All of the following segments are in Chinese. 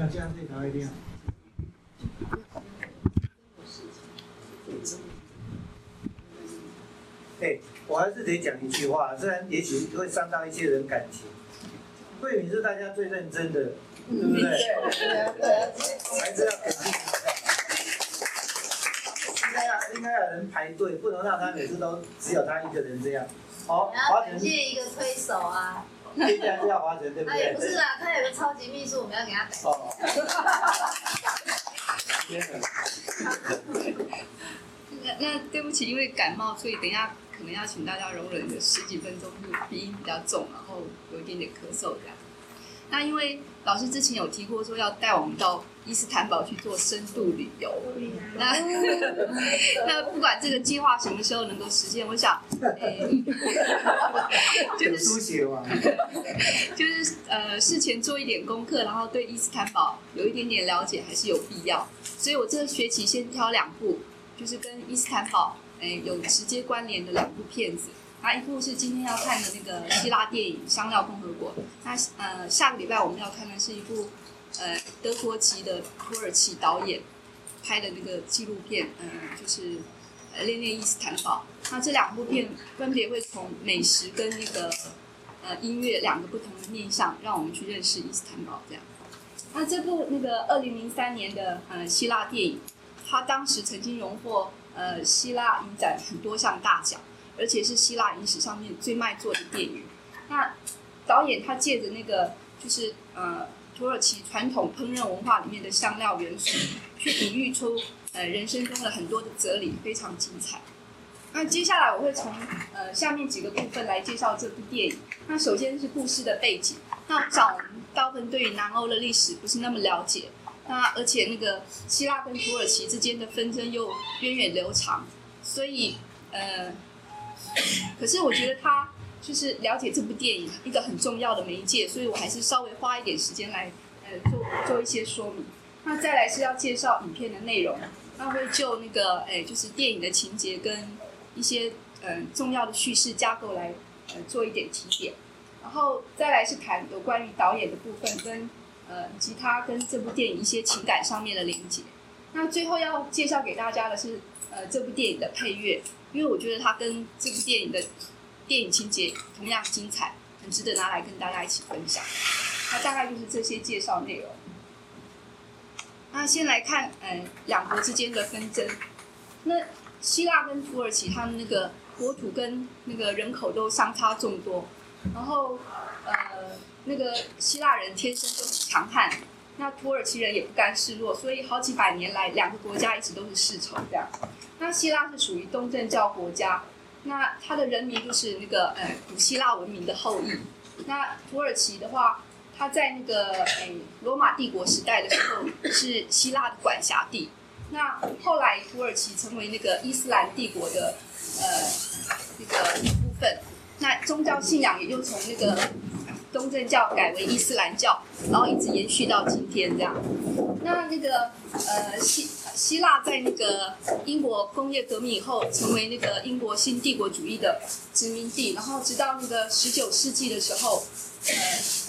要这样对他一定要。哎，我还是得讲一句话，虽然也许会伤到一些人感情。慧敏是大家最认真的，对不对？还是要肯定。应该要应该有人排队，不能让他每次都只有他一个人这样。好，感谢一个推手啊。接下来是要华晨，对不对？他也不是啊，他有个超级秘书，我们要给他改。哦。那那对不起，因为感冒，所以等一下可能要请大家容忍个十几分钟，就鼻音比较重，然后有一点点咳嗽这样。那因为老师之前有提过说要带我们到伊斯坦堡去做深度旅游，那 那不管这个计划什么时候能够实现，我想，就是书写嘛，就是呃事前做一点功课，然后对伊斯坦堡有一点点了解还是有必要。所以我这个学期先挑两部，就是跟伊斯坦堡哎有直接关联的两部片子。那一部是今天要看的那个希腊电影《香料共和国》。那呃，下个礼拜我们要看的是一部呃德国籍的土耳其导演拍的那个纪录片，嗯，就是呃恋恋伊斯坦堡。那这两部片分别会从美食跟那个呃音乐两个不同的面向，让我们去认识伊斯坦堡。这样。那这部那个二零零三年的呃希腊电影，它当时曾经荣获呃希腊影展很多项大奖。而且是希腊影史上面最卖座的电影。那导演他借着那个就是呃土耳其传统烹饪文化里面的香料元素，去比喻出呃人生中的很多的哲理，非常精彩。那接下来我会从呃下面几个部分来介绍这部电影。那首先是故事的背景。那讲大部分对于南欧的历史不是那么了解。那而且那个希腊跟土耳其之间的纷争又源远流长，所以呃。可是我觉得他就是了解这部电影一个很重要的媒介，所以我还是稍微花一点时间来呃做做一些说明。那再来是要介绍影片的内容，那会就那个哎就是电影的情节跟一些嗯重要的叙事架构来呃做一点提点，然后再来是谈有关于导演的部分跟呃以及他跟这部电影一些情感上面的连接。那最后要介绍给大家的是呃这部电影的配乐。因为我觉得它跟这部电影的电影情节同样精彩，很值得拿来跟大家一起分享。那大概就是这些介绍内容。那先来看，嗯，两国之间的纷争。那希腊跟土耳其，他们那个国土跟那个人口都相差众多。然后，呃，那个希腊人天生就很强悍，那土耳其人也不甘示弱，所以好几百年来，两个国家一直都是世仇这样。那希腊是属于东正教国家，那它的人民就是那个呃古希腊文明的后裔。那土耳其的话，它在那个诶罗马帝国时代的时候是希腊的管辖地。那后来土耳其成为那个伊斯兰帝国的呃那个一部分，那宗教信仰也就从那个东正教改为伊斯兰教，然后一直延续到今天这样。那那个呃希。希腊在那个英国工业革命以后，成为那个英国新帝国主义的殖民地，然后直到那个十九世纪的时候，呃，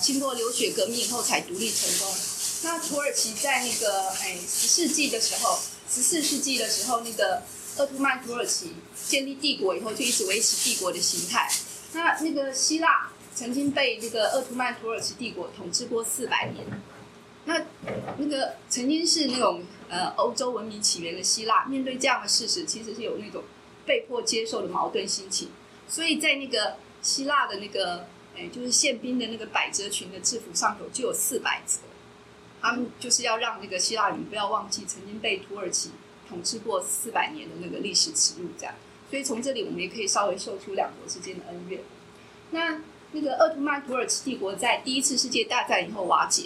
经过流血革命以后才独立成功。那土耳其在那个哎十世纪的时候，十四世纪的时候，那个鄂图曼土耳其建立帝国以后，就一直维持帝国的形态。那那个希腊曾经被那个鄂图曼土耳其帝国统治过四百年。那那个曾经是那种。呃，欧洲文明起源的希腊，面对这样的事实，其实是有那种被迫接受的矛盾心情。所以在那个希腊的那个，哎，就是宪兵的那个百褶裙的制服上头就有四百折，他们就是要让那个希腊人不要忘记曾经被土耳其统治过四百年的那个历史耻辱。这样，所以从这里我们也可以稍微嗅出两国之间的恩怨。那那个鄂图曼土耳其帝国在第一次世界大战以后瓦解。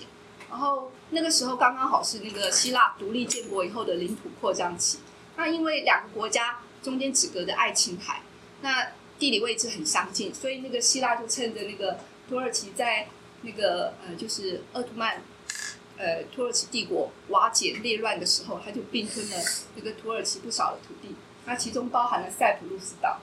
然后那个时候刚刚好是那个希腊独立建国以后的领土扩张期。那因为两个国家中间只隔着爱琴海，那地理位置很相近，所以那个希腊就趁着那个土耳其在那个呃就是奥图曼呃土耳其帝国瓦解内乱的时候，他就并吞了那个土耳其不少的土地，那其中包含了塞浦路斯岛。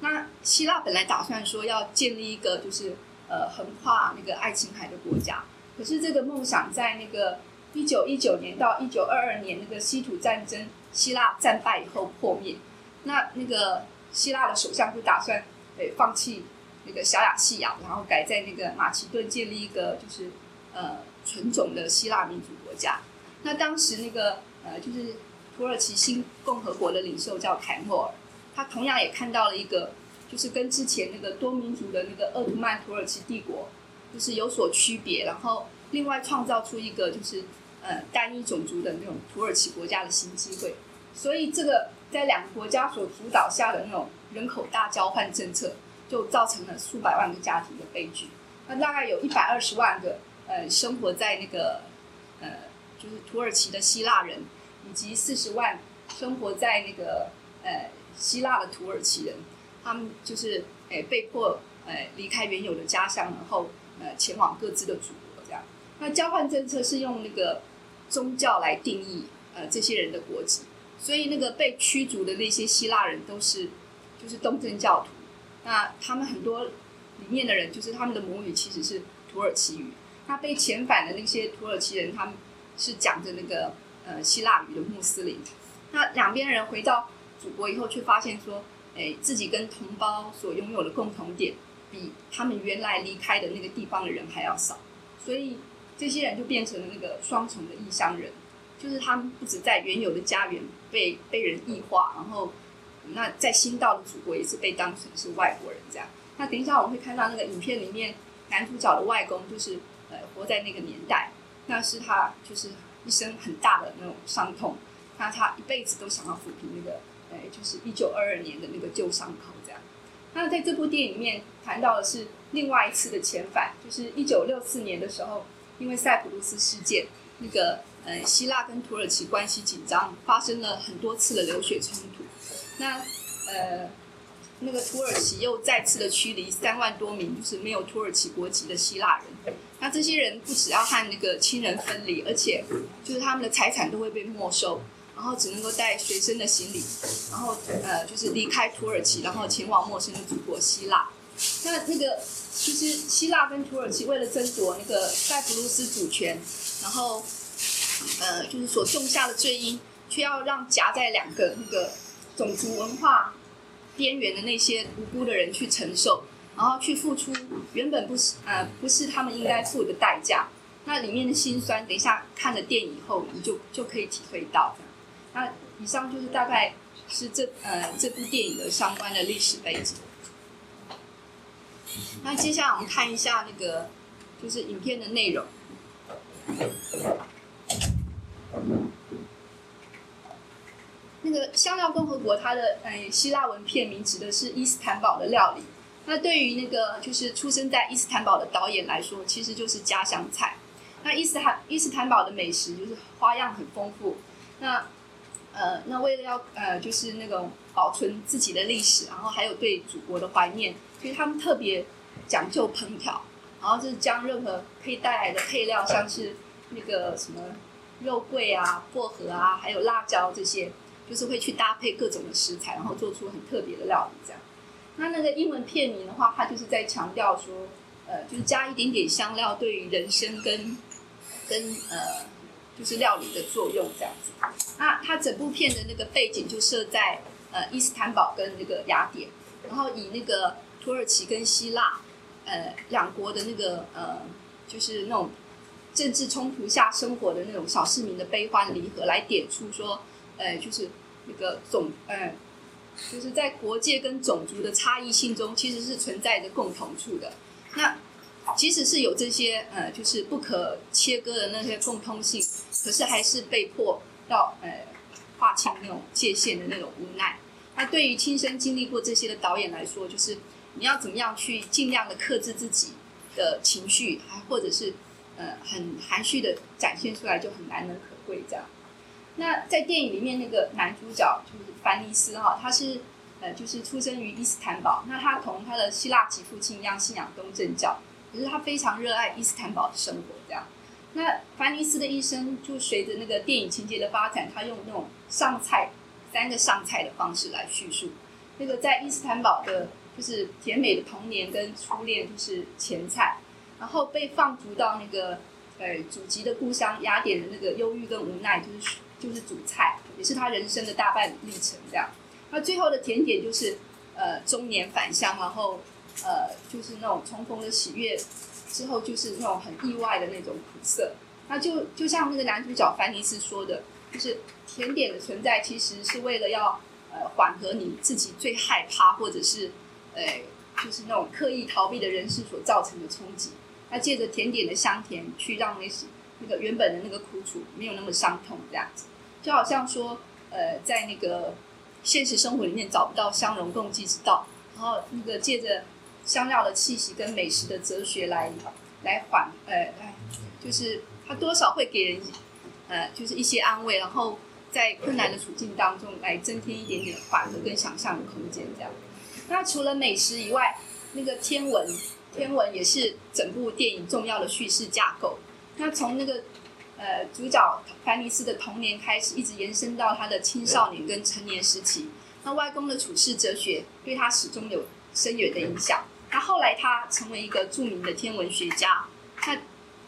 那希腊本来打算说要建立一个就是呃横跨那个爱琴海的国家。可是这个梦想在那个一九一九年到一九二二年那个稀土战争，希腊战败以后破灭，那那个希腊的首相就打算，诶放弃那个小亚细亚，然后改在那个马其顿建立一个就是呃纯种的希腊民族国家。那当时那个呃就是土耳其新共和国的领袖叫凯末尔，他同样也看到了一个就是跟之前那个多民族的那个鄂图曼土耳其帝国就是有所区别，然后另外创造出一个就是呃单一种族的那种土耳其国家的新机会。所以这个在两个国家所主导下的那种人口大交换政策，就造成了数百万个家庭的悲剧。那大概有一百二十万个呃生活在那个呃就是土耳其的希腊人，以及四十万生活在那个呃希腊的土耳其人，他们就是诶被迫呃离开原有的家乡，然后呃前往各自的祖国这样。那交换政策是用那个宗教来定义呃这些人的国籍。所以那个被驱逐的那些希腊人都是就是东正教徒，那他们很多里面的人就是他们的母语其实是土耳其语。那被遣返的那些土耳其人，他们是讲着那个呃希腊语的穆斯林。那两边人回到祖国以后，却发现说，哎，自己跟同胞所拥有的共同点，比他们原来离开的那个地方的人还要少。所以这些人就变成了那个双重的异乡人。就是他们不止在原有的家园被被人异化，然后那在新到的祖国也是被当成是外国人这样。那等一下我们会看到那个影片里面男主角的外公就是呃活在那个年代，那是他就是一生很大的那种伤痛，那他一辈子都想要抚平那个呃就是一九二二年的那个旧伤口。那在这部电影里面谈到的是另外一次的遣返，就是一九六四年的时候，因为塞浦路斯事件那个。呃，希腊跟土耳其关系紧张，发生了很多次的流血冲突。那呃，那个土耳其又再次的驱离三万多名就是没有土耳其国籍的希腊人。那这些人不只要和那个亲人分离，而且就是他们的财产都会被没收，然后只能够带随身的行李，然后呃，就是离开土耳其，然后前往陌生的祖国希腊。那那个其实希腊跟土耳其为了争夺那个塞浦路斯主权，然后。呃，就是所种下的罪因，却要让夹在两个那个种族文化边缘的那些无辜的人去承受，然后去付出原本不是呃不是他们应该付的代价。那里面的辛酸，等一下看了电影后，你就就可以体会到。那以上就是大概是这呃这部电影的相关的历史背景。那接下来我们看一下那个就是影片的内容。那个香料共和国，它的呃希腊文片名指的是伊斯坦堡的料理。那对于那个就是出生在伊斯坦堡的导演来说，其实就是家乡菜。那伊斯坦伊斯坦堡的美食就是花样很丰富。那呃，那为了要呃就是那种保存自己的历史，然后还有对祖国的怀念，所以他们特别讲究烹调，然后就是将任何可以带来的配料，像是那个什么。肉桂啊、薄荷啊，还有辣椒这些，就是会去搭配各种的食材，然后做出很特别的料理。这样，那那个英文片名的话，它就是在强调说，呃，就是加一点点香料对于人生跟跟呃，就是料理的作用这样子。那它整部片的那个背景就设在呃伊斯坦堡跟那个雅典，然后以那个土耳其跟希腊呃两国的那个呃，就是那种。政治冲突下生活的那种小市民的悲欢离合，来点出说，呃，就是那个种，呃，就是在国界跟种族的差异性中，其实是存在着共同处的。那即使是有这些，呃，就是不可切割的那些共通性，可是还是被迫要，呃，划清那种界限的那种无奈。那对于亲身经历过这些的导演来说，就是你要怎么样去尽量的克制自己的情绪，还或者是。呃，很含蓄的展现出来就很难能可贵这样。那在电影里面那个男主角就是凡尼斯哈，他是呃就是出生于伊斯坦堡。那他同他的希腊籍父亲一样信仰东正教，可是他非常热爱伊斯坦堡的生活这样。那凡尼斯的一生就随着那个电影情节的发展，他用那种上菜三个上菜的方式来叙述。那个在伊斯坦堡的就是甜美的童年跟初恋就是前菜。然后被放逐到那个呃祖籍的故乡雅典的那个忧郁跟无奈，就是就是主菜，也是他人生的大半历程这样。那最后的甜点就是呃中年返乡，然后呃就是那种重逢的喜悦之后，就是那种很意外的那种苦涩。那就就像那个男主角凡尼斯说的，就是甜点的存在其实是为了要呃缓和你自己最害怕或者是呃就是那种刻意逃避的人事所造成的冲击。那借着甜点的香甜，去让那些那个原本的那个苦楚没有那么伤痛，这样子，就好像说呃在那个现实生活里面找不到相容共济之道，然后那个借着香料的气息跟美食的哲学来来缓呃就是。它多少会给人，呃，就是一些安慰，然后在困难的处境当中来增添一点点缓和跟想象的空间，这样。那除了美食以外，那个天文，天文也是整部电影重要的叙事架构。那从那个呃主角凡尼斯的童年开始，一直延伸到他的青少年跟成年时期。那外公的处世哲学对他始终有深远的影响。那后来他成为一个著名的天文学家。他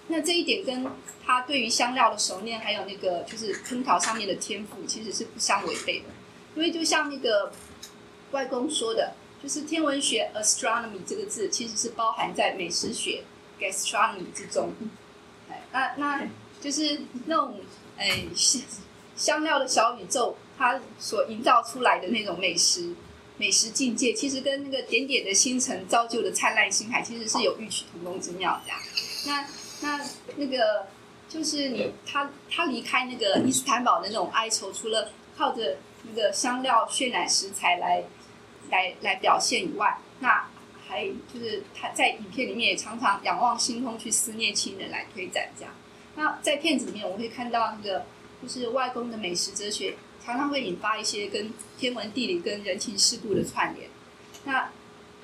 那这一点跟他对于香料的熟练，还有那个就是烹调上面的天赋，其实是不相违背的。因为就像那个外公说的，就是天文学 （astronomy） 这个字，其实是包含在美食学 （gastronomy） 之中。那那就是那种哎香香料的小宇宙，它所营造出来的那种美食美食境界，其实跟那个点点的星辰造就的灿烂星海，其实是有异曲同工之妙的。那那那个就是你他他离开那个伊斯坦堡的那种哀愁，除了靠着那个香料渲染食材来来来表现以外，那还就是他在影片里面也常常仰望星空去思念亲人来推展这样。那在片子里面我会看到那个就是外公的美食哲学，常常会引发一些跟天文地理跟人情世故的串联。那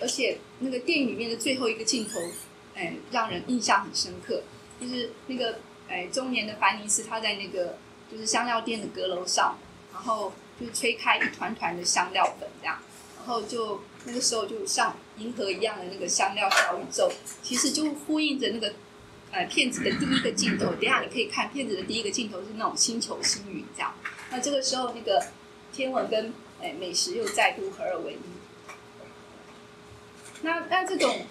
而且那个电影里面的最后一个镜头。哎，让人印象很深刻，就是那个哎中年的凡尼斯，他在那个就是香料店的阁楼上，然后就吹开一团团的香料粉，这样，然后就那个时候就像银河一样的那个香料小宇宙，其实就呼应着那个呃片子的第一个镜头。等下你可以看片子的第一个镜头是那种星球星云这样，那这个时候那个天文跟哎美食又再度合二为一。那那这种。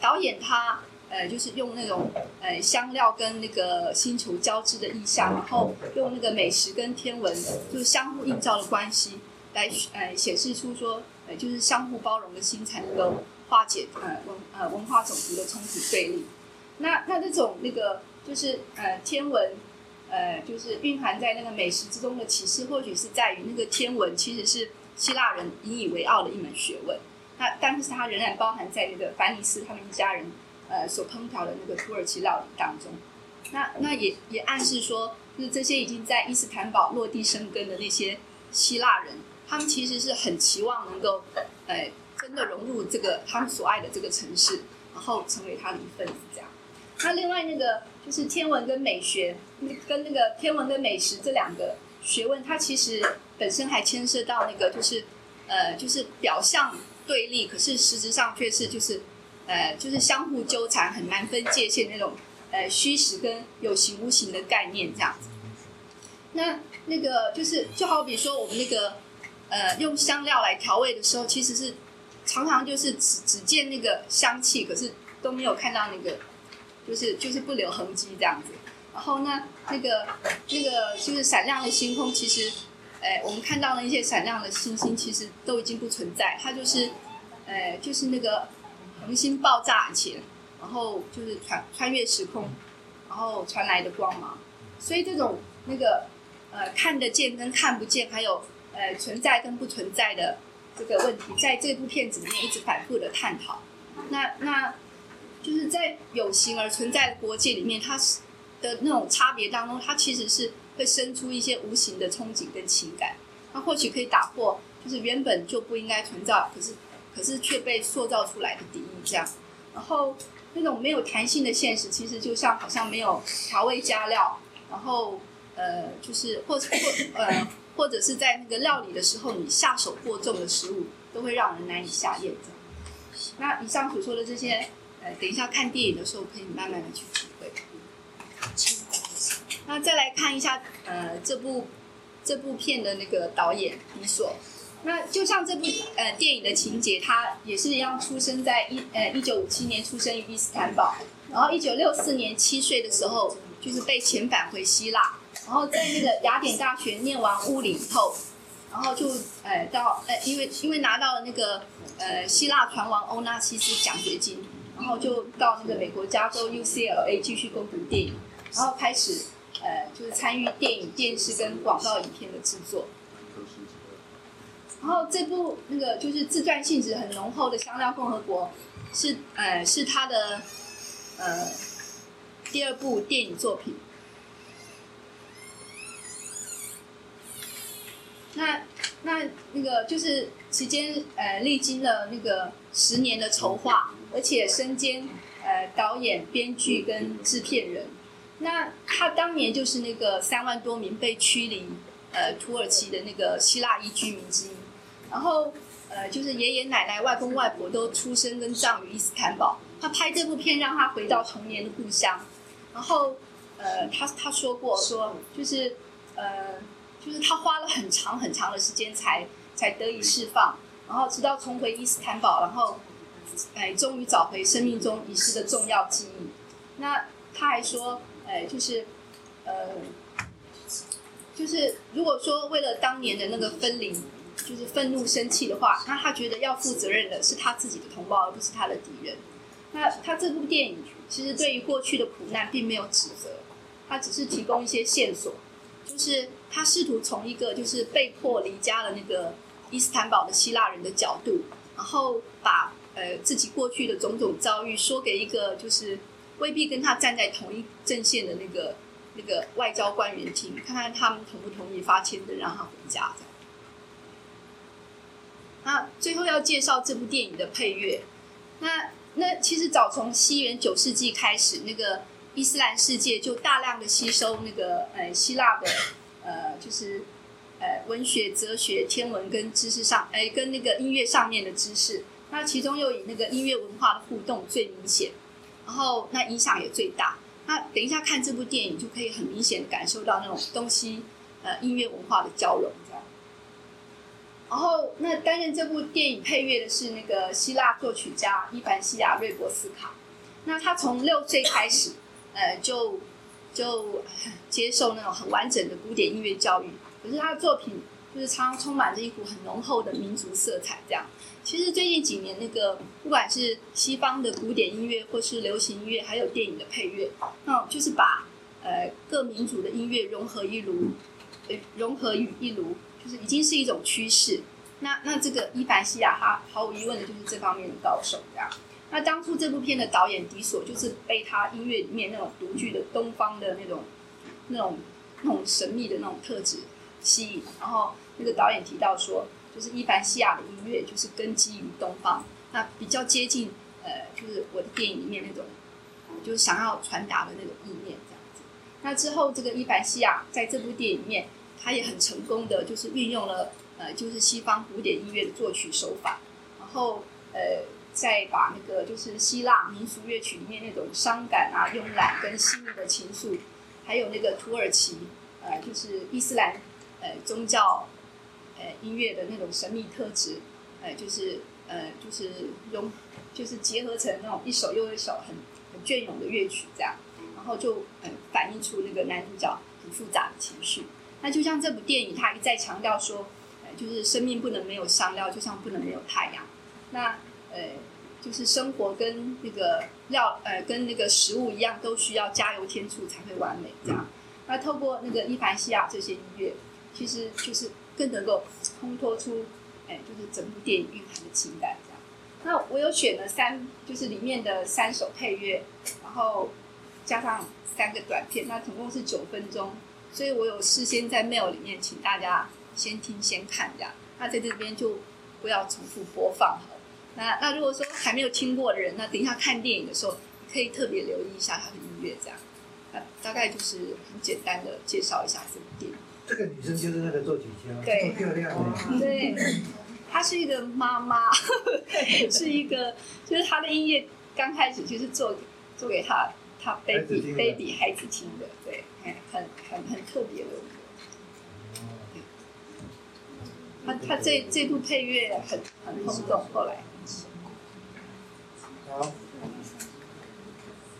导演他呃，就是用那种呃香料跟那个星球交织的意象，然后用那个美食跟天文就是相互映照的关系，来呃显示出说呃就是相互包容的心才能够化解呃文呃文化种族的冲突对立。那那这种那个就是呃天文呃就是蕴含在那个美食之中的启示，或许是在于那个天文其实是希腊人引以为傲的一门学问。那但是它仍然包含在那个凡尼斯他们一家人呃所烹调的那个土耳其料理当中。那那也也暗示说，就是这些已经在伊斯坦堡落地生根的那些希腊人，他们其实是很期望能够呃真的融入这个他们所爱的这个城市，然后成为他的一份子这样。那另外那个就是天文跟美学，跟那个天文跟美食这两个学问，它其实本身还牵涉到那个就是呃就是表象。对立，可是实质上却是就是，呃，就是相互纠缠，很难分界限那种，呃，虚实跟有形无形的概念这样子。那那个就是就好比说我们那个，呃，用香料来调味的时候，其实是常常就是只只见那个香气，可是都没有看到那个，就是就是不留痕迹这样子。然后呢，那个那个就是闪亮的星空，其实。哎，我们看到了一些闪亮的星星，其实都已经不存在。它就是，呃，就是那个恒星爆炸前，然后就是穿穿越时空，然后传来的光芒。所以这种那个呃看得见跟看不见，还有呃存在跟不存在的这个问题，在这部片子里面一直反复的探讨。那那就是在有形而存在的国界里面，它是的那种差别当中，它其实是。会生出一些无形的憧憬跟情感，那或许可以打破，就是原本就不应该存在，可是可是却被塑造出来的敌意这样。然后那种没有弹性的现实，其实就像好像没有调味加料，然后呃，就是或或呃，或者是在那个料理的时候，你下手过重的食物，都会让人难以下咽。那以上所说的这些，呃，等一下看电影的时候可以慢慢的去体会。那再来看一下，呃，这部这部片的那个导演李索。那就像这部呃电影的情节，他也是一样，出生在一呃一九五七年出生于伊斯坦堡，然后一九六四年七岁的时候，就是被遣返回希腊，然后在那个雅典大学念完物理以后，然后就呃到呃因为因为拿到了那个呃希腊船王欧纳西斯奖学金，然后就到那个美国加州 UCLA 继续攻读电影，然后开始呃就是参与电影、电视跟广告影片的制作。然后这部那个就是自传性质很浓厚的《香料共和国》，是呃是他的呃第二部电影作品。那那那个就是时间呃历经了那个十年的筹划，而且身兼呃导演、编剧跟制片人。那他当年就是那个三万多名被驱离呃土耳其的那个希腊裔居民之一。然后，呃，就是爷爷奶奶、外公外婆都出生跟葬于伊斯坦堡。他拍这部片让他回到童年的故乡。然后，呃，他他说过说，就是呃，就是他花了很长很长的时间才才得以释放。然后直到重回伊斯坦堡，然后，哎，终于找回生命中遗失的重要记忆。那他还说，哎，就是，呃，就是如果说为了当年的那个分离。就是愤怒、生气的话，那他觉得要负责任的是他自己的同胞，而不是他的敌人。那他这部电影其实对于过去的苦难并没有指责，他只是提供一些线索，就是他试图从一个就是被迫离家的那个伊斯坦堡的希腊人的角度，然后把呃自己过去的种种遭遇说给一个就是未必跟他站在同一阵线的那个那个外交官员听，看看他们同不同意发签证让他回家。那最后要介绍这部电影的配乐。那那其实早从西元九世纪开始，那个伊斯兰世界就大量的吸收那个呃希腊的就是呃文学、哲学、天文跟知识上，哎跟那个音乐上面的知识。那其中又以那个音乐文化的互动最明显，然后那影响也最大。那等一下看这部电影就可以很明显感受到那种东西呃音乐文化的交融。然后，那担任这部电影配乐的是那个希腊作曲家伊凡西亚瑞博斯卡。那他从六岁开始，呃，就就接受那种很完整的古典音乐教育。可是他的作品就是常常充满着一股很浓厚的民族色彩。这样，其实最近几年，那个不管是西方的古典音乐，或是流行音乐，还有电影的配乐，那就是把呃各民族的音乐融合一炉，融合于一炉。就是已经是一种趋势，那那这个伊凡西亚哈毫无疑问的就是这方面的高手，这样。那当初这部片的导演迪索就是被他音乐里面那种独具的东方的那种、那种、那种神秘的那种特质吸引，然后那个导演提到说，就是伊凡西亚的音乐就是根基于东方，那比较接近呃，就是我的电影里面那种，就是想要传达的那种意念这样子。那之后这个伊凡西亚在这部电影里面。他也很成功的，就是运用了呃，就是西方古典音乐的作曲手法，然后呃，再把那个就是希腊民俗乐曲里面那种伤感啊、慵懒跟细腻的情愫，还有那个土耳其呃，就是伊斯兰呃宗教呃音乐的那种神秘特质，呃，就是呃，就是融，就是结合成那种一首又一首很很隽永的乐曲这样，然后就呃反映出那个男主角很复杂的情绪。那就像这部电影，它一再强调说，呃，就是生命不能没有香料，就像不能没有太阳。那呃，就是生活跟那个料，呃，跟那个食物一样，都需要加油添醋才会完美。这样，那透过那个伊凡西亚这些音乐，其实就是更能够烘托出，哎，就是整部电影蕴含的情感。这样，那我有选了三，就是里面的三首配乐，然后加上三个短片，那总共是九分钟。所以我有事先在 mail 里面，请大家先听先看这样。那在这边就不要重复播放好。那那如果说还没有听过的人，那等一下看电影的时候，可以特别留意一下他的音乐这样。那大概就是很简单的介绍一下这部电影。这个女生就是那个作曲家，对，漂亮。对，她是一个妈妈，是一个，就是她的音乐刚开始就是做做给她她 baby baby 孩子听的，对，哎很很很特别的。他他这这部配乐很很轰动，后来。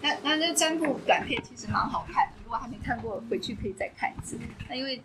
那那那占卜短片其实蛮好看的，如果还没看过，回去可以再看一次。那因为